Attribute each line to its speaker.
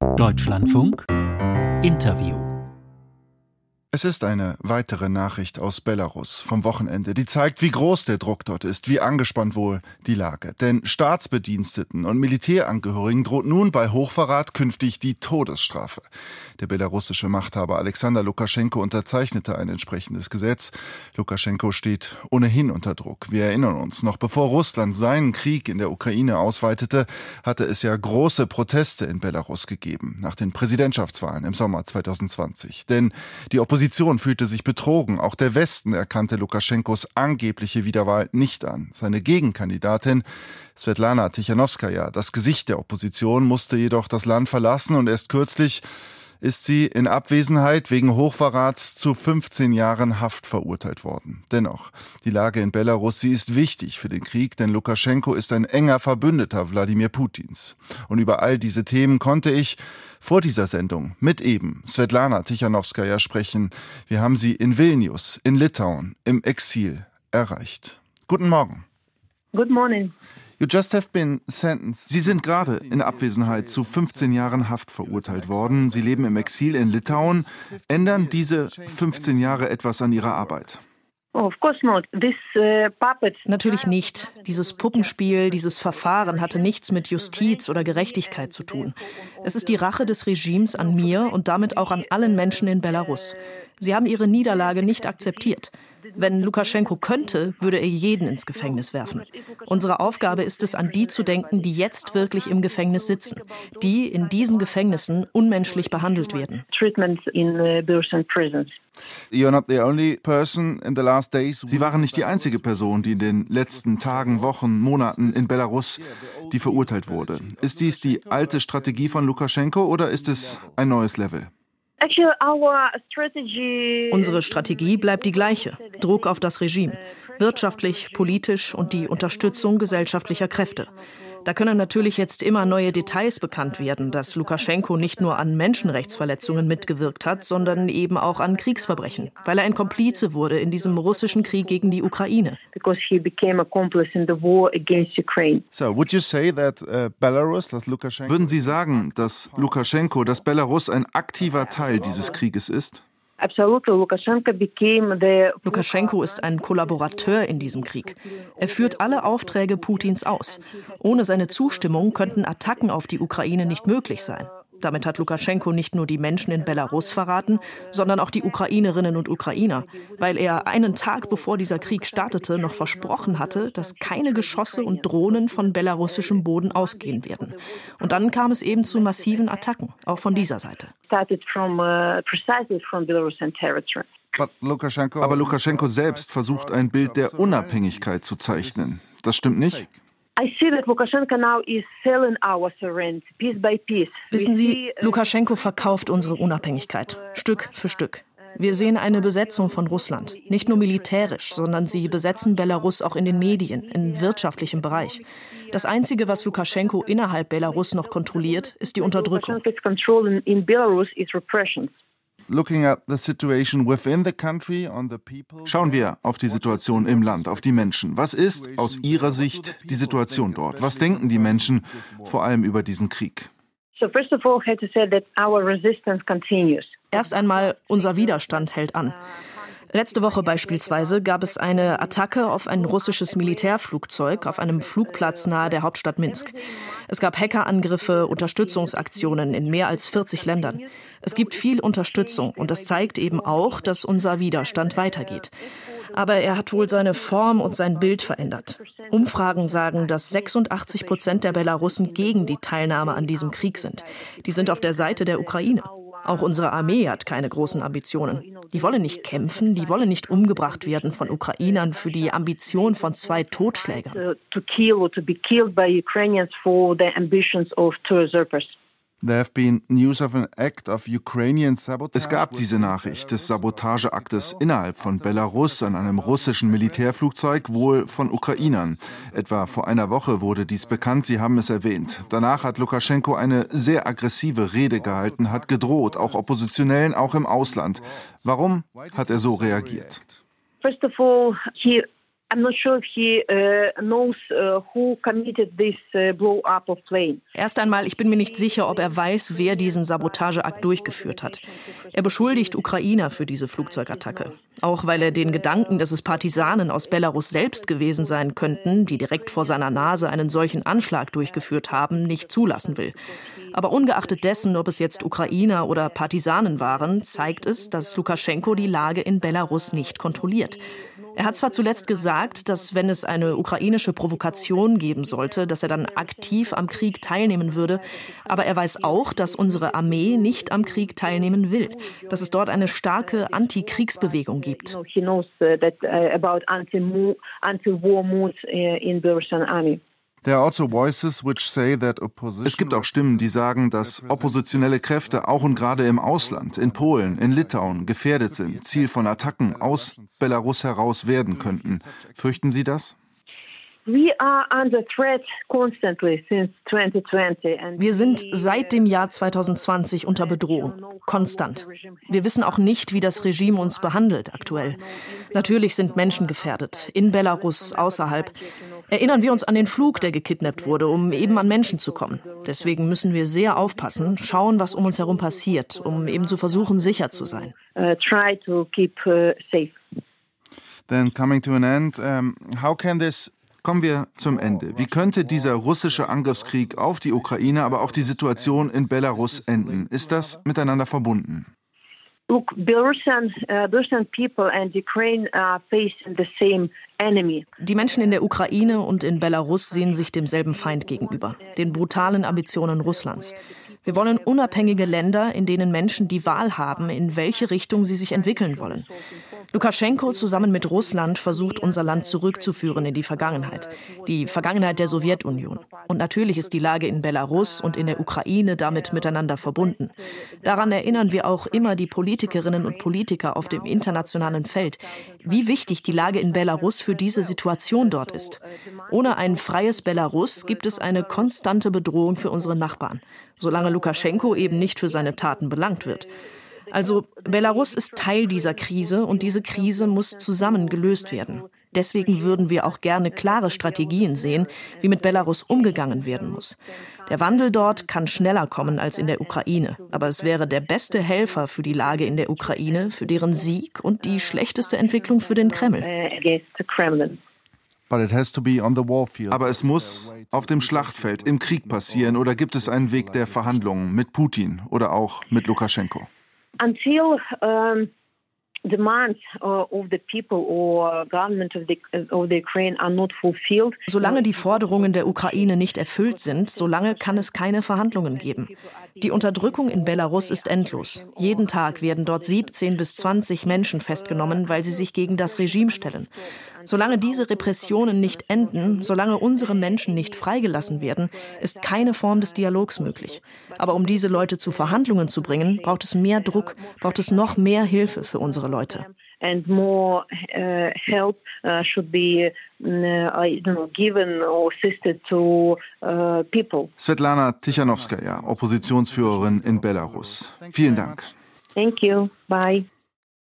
Speaker 1: Deutschlandfunk. Interview
Speaker 2: es ist eine weitere Nachricht aus Belarus vom Wochenende, die zeigt, wie groß der Druck dort ist, wie angespannt wohl die Lage. Denn Staatsbediensteten und Militärangehörigen droht nun bei Hochverrat künftig die Todesstrafe. Der belarussische Machthaber Alexander Lukaschenko unterzeichnete ein entsprechendes Gesetz. Lukaschenko steht ohnehin unter Druck. Wir erinnern uns, noch bevor Russland seinen Krieg in der Ukraine ausweitete, hatte es ja große Proteste in Belarus gegeben, nach den Präsidentschaftswahlen im Sommer 2020. Denn die Opposition Opposition fühlte sich betrogen. Auch der Westen erkannte Lukaschenkos angebliche Wiederwahl nicht an. Seine Gegenkandidatin Svetlana Tichanowskaja, das Gesicht der Opposition, musste jedoch das Land verlassen und erst kürzlich ist sie in Abwesenheit wegen Hochverrats zu 15 Jahren Haft verurteilt worden. Dennoch, die Lage in Belarus, sie ist wichtig für den Krieg, denn Lukaschenko ist ein enger Verbündeter Wladimir Putins. Und über all diese Themen konnte ich vor dieser Sendung mit eben Svetlana Tichanowskaja sprechen. Wir haben sie in Vilnius, in Litauen, im Exil erreicht. Guten Morgen.
Speaker 3: Good morning.
Speaker 2: You just have been sentenced. Sie sind gerade in Abwesenheit zu 15 Jahren Haft verurteilt worden. Sie leben im Exil in Litauen. Ändern diese 15 Jahre etwas an Ihrer Arbeit?
Speaker 3: Uh,
Speaker 4: Natürlich nicht. Dieses Puppenspiel, dieses Verfahren hatte nichts mit Justiz oder Gerechtigkeit zu tun. Es ist die Rache des Regimes an mir und damit auch an allen Menschen in Belarus. Sie haben ihre Niederlage nicht akzeptiert. Wenn Lukaschenko könnte, würde er jeden ins Gefängnis werfen. Unsere Aufgabe ist es, an die zu denken, die jetzt wirklich im Gefängnis sitzen, die in diesen Gefängnissen unmenschlich behandelt werden. Uh,
Speaker 2: Sie waren nicht die einzige Person, die in den letzten Tagen, Wochen, Monaten in Belarus, die verurteilt wurde. Ist dies die alte Strategie von Lukaschenko oder ist es ein neues Level?
Speaker 4: Unsere Strategie bleibt die gleiche. Druck auf das Regime. Wirtschaftlich, politisch und die Unterstützung gesellschaftlicher Kräfte. Da können natürlich jetzt immer neue Details bekannt werden, dass Lukaschenko nicht nur an Menschenrechtsverletzungen mitgewirkt hat, sondern eben auch an Kriegsverbrechen, weil er ein Komplize wurde in diesem russischen Krieg gegen die Ukraine.
Speaker 2: So, would you say that uh, Belarus, dass Lukaschenko Würden Sie sagen, dass Lukaschenko, dass Belarus ein aktiver Teil dieses Krieges ist?
Speaker 4: Lukaschenko ist ein Kollaborateur in diesem Krieg. Er führt alle Aufträge Putins aus. Ohne seine Zustimmung könnten Attacken auf die Ukraine nicht möglich sein. Damit hat Lukaschenko nicht nur die Menschen in Belarus verraten, sondern auch die Ukrainerinnen und Ukrainer, weil er einen Tag bevor dieser Krieg startete noch versprochen hatte, dass keine Geschosse und Drohnen von belarussischem Boden ausgehen werden. Und dann kam es eben zu massiven Attacken, auch von dieser Seite.
Speaker 2: Uh, Aber Lukaschenko selbst versucht ein Bild der Unabhängigkeit zu zeichnen. Das stimmt nicht?
Speaker 4: Wissen Sie, uh, Lukaschenko verkauft unsere Unabhängigkeit, Stück für Stück. Wir sehen eine Besetzung von Russland, nicht nur militärisch, sondern sie besetzen Belarus auch in den Medien, im wirtschaftlichen Bereich. Das Einzige, was Lukaschenko innerhalb Belarus noch kontrolliert, ist die Unterdrückung.
Speaker 2: Schauen wir auf die Situation im Land, auf die Menschen. Was ist aus Ihrer Sicht die Situation dort? Was denken die Menschen vor allem über diesen Krieg?
Speaker 4: Erst einmal, unser Widerstand hält an. Letzte Woche beispielsweise gab es eine Attacke auf ein russisches Militärflugzeug auf einem Flugplatz nahe der Hauptstadt Minsk. Es gab Hackerangriffe, Unterstützungsaktionen in mehr als 40 Ländern. Es gibt viel Unterstützung und das zeigt eben auch, dass unser Widerstand weitergeht. Aber er hat wohl seine Form und sein Bild verändert. Umfragen sagen, dass 86 Prozent der Belarussen gegen die Teilnahme an diesem Krieg sind. Die sind auf der Seite der Ukraine. Auch unsere Armee hat keine großen Ambitionen. Die wollen nicht kämpfen, die wollen nicht umgebracht werden von Ukrainern für die Ambition von zwei Totschlägern.
Speaker 2: Es gab diese Nachricht des Sabotageaktes innerhalb von Belarus an einem russischen Militärflugzeug, wohl von Ukrainern. Etwa vor einer Woche wurde dies bekannt, Sie haben es erwähnt. Danach hat Lukaschenko eine sehr aggressive Rede gehalten, hat gedroht, auch Oppositionellen, auch im Ausland. Warum hat er so reagiert?
Speaker 3: First of all, he Uh, uh, uh.
Speaker 4: Erst einmal, ich bin mir nicht sicher, ob er weiß, wer diesen Sabotageakt durchgeführt hat. Er beschuldigt Ukrainer für diese Flugzeugattacke. Auch weil er den Gedanken, dass es Partisanen aus Belarus selbst gewesen sein könnten, die direkt vor seiner Nase einen solchen Anschlag durchgeführt haben, nicht zulassen will. Aber ungeachtet dessen, ob es jetzt Ukrainer oder Partisanen waren, zeigt es, dass Lukaschenko die Lage in Belarus nicht kontrolliert. Er hat zwar zuletzt gesagt, dass wenn es eine ukrainische Provokation geben sollte, dass er dann aktiv am Krieg teilnehmen würde, aber er weiß auch, dass unsere Armee nicht am Krieg teilnehmen will, dass es dort eine starke Antikriegsbewegung gibt. He knows that uh, about anti-war mood uh, in Belarusian army.
Speaker 2: Also es gibt auch Stimmen, die sagen, dass oppositionelle Kräfte auch und gerade im Ausland, in Polen, in Litauen, gefährdet sind, Ziel von Attacken aus Belarus heraus werden könnten. Fürchten Sie das?
Speaker 4: Wir sind seit dem Jahr 2020 unter Bedrohung, konstant. Wir wissen auch nicht, wie das Regime uns behandelt aktuell. Natürlich sind Menschen gefährdet, in Belarus, außerhalb. Erinnern wir uns an den Flug, der gekidnappt wurde, um eben an Menschen zu kommen. Deswegen müssen wir sehr aufpassen, schauen, was um uns herum passiert, um eben zu versuchen, sicher zu sein. Uh, try to keep uh, safe.
Speaker 2: Then coming to an end, um, how can this Kommen wir zum Ende. Wie könnte dieser russische Angriffskrieg auf die Ukraine, aber auch die Situation in Belarus enden? Ist das miteinander verbunden?
Speaker 3: Look, Belarusian, uh, Belarusian people and Ukraine are facing the same enemy.
Speaker 4: Die Menschen in der Ukraine und in Belarus sehen sich demselben Feind gegenüber, den brutalen Ambitionen Russlands. Wir wollen unabhängige Länder, in denen Menschen die Wahl haben, in welche Richtung sie sich entwickeln wollen. Lukaschenko zusammen mit Russland versucht, unser Land zurückzuführen in die Vergangenheit, die Vergangenheit der Sowjetunion. Und natürlich ist die Lage in Belarus und in der Ukraine damit miteinander verbunden. Daran erinnern wir auch immer die Politikerinnen und Politiker auf dem internationalen Feld, wie wichtig die Lage in Belarus für diese Situation dort ist. Ohne ein freies Belarus gibt es eine konstante Bedrohung für unsere Nachbarn, solange Lukaschenko eben nicht für seine Taten belangt wird. Also Belarus ist Teil dieser Krise und diese Krise muss zusammen gelöst werden. Deswegen würden wir auch gerne klare Strategien sehen, wie mit Belarus umgegangen werden muss. Der Wandel dort kann schneller kommen als in der Ukraine, aber es wäre der beste Helfer für die Lage in der Ukraine, für deren Sieg und die schlechteste Entwicklung für den Kreml.
Speaker 2: Aber es muss auf dem Schlachtfeld im Krieg passieren oder gibt es einen Weg der Verhandlungen mit Putin oder auch mit Lukaschenko?
Speaker 3: Until um, demands uh, of the people or government of the, of the Ukraine are not fulfilled.
Speaker 4: Solange die Forderungen der Ukraine nicht erfüllt sind, solange kann es keine Verhandlungen geben. Die Unterdrückung in Belarus ist endlos. Jeden Tag werden dort 17 bis 20 Menschen festgenommen, weil sie sich gegen das Regime stellen. Solange diese Repressionen nicht enden, solange unsere Menschen nicht freigelassen werden, ist keine Form des Dialogs möglich. Aber um diese Leute zu Verhandlungen zu bringen, braucht es mehr Druck, braucht es noch mehr Hilfe für unsere Leute.
Speaker 3: And more uh, help uh, should be uh, given or assisted to uh, people.
Speaker 2: Svetlana Tichanowskaja, Oppositionsführerin in Belarus. Vielen Dank.
Speaker 3: Thank you. Bye.